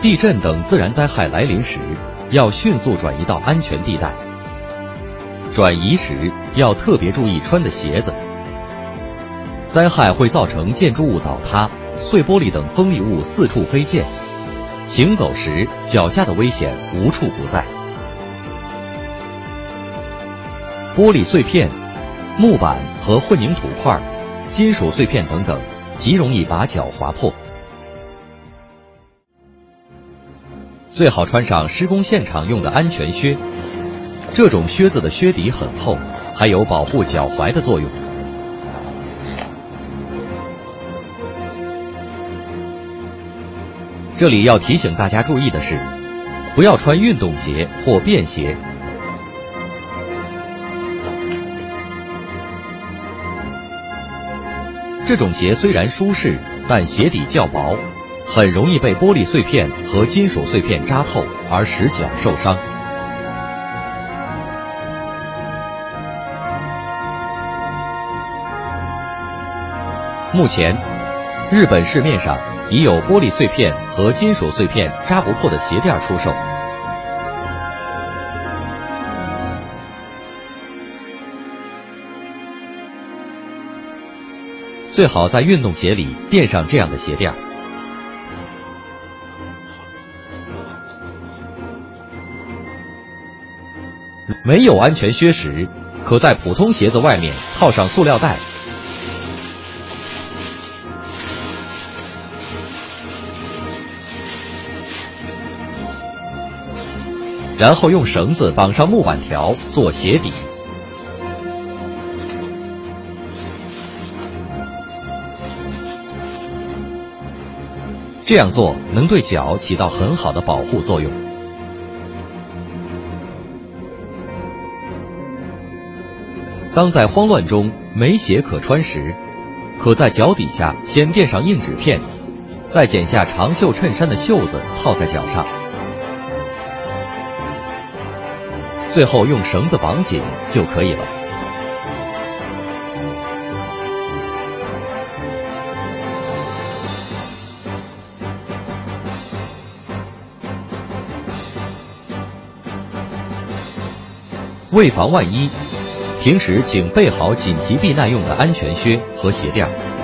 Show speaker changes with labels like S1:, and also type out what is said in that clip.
S1: 地震等自然灾害来临时，要迅速转移到安全地带。转移时要特别注意穿的鞋子。灾害会造成建筑物倒塌、碎玻璃等锋利物四处飞溅，行走时脚下的危险无处不在。玻璃碎片、木板和混凝土块、金属碎片等等，极容易把脚划破。最好穿上施工现场用的安全靴，这种靴子的靴底很厚，还有保护脚踝的作用。这里要提醒大家注意的是，不要穿运动鞋或便鞋。这种鞋虽然舒适，但鞋底较薄，很容易被玻璃碎片和金属碎片扎透，而使脚受伤。目前，日本市面上已有玻璃碎片和金属碎片扎不破的鞋垫出售。最好在运动鞋里垫上这样的鞋垫。没有安全靴时，可在普通鞋子外面套上塑料袋。然后用绳子绑上木板条做鞋底，这样做能对脚起到很好的保护作用。当在慌乱中没鞋可穿时，可在脚底下先垫上硬纸片，再剪下长袖衬衫的袖子套在脚上。最后用绳子绑紧就可以了。为防万一，平时请备好紧急避难用的安全靴和鞋垫。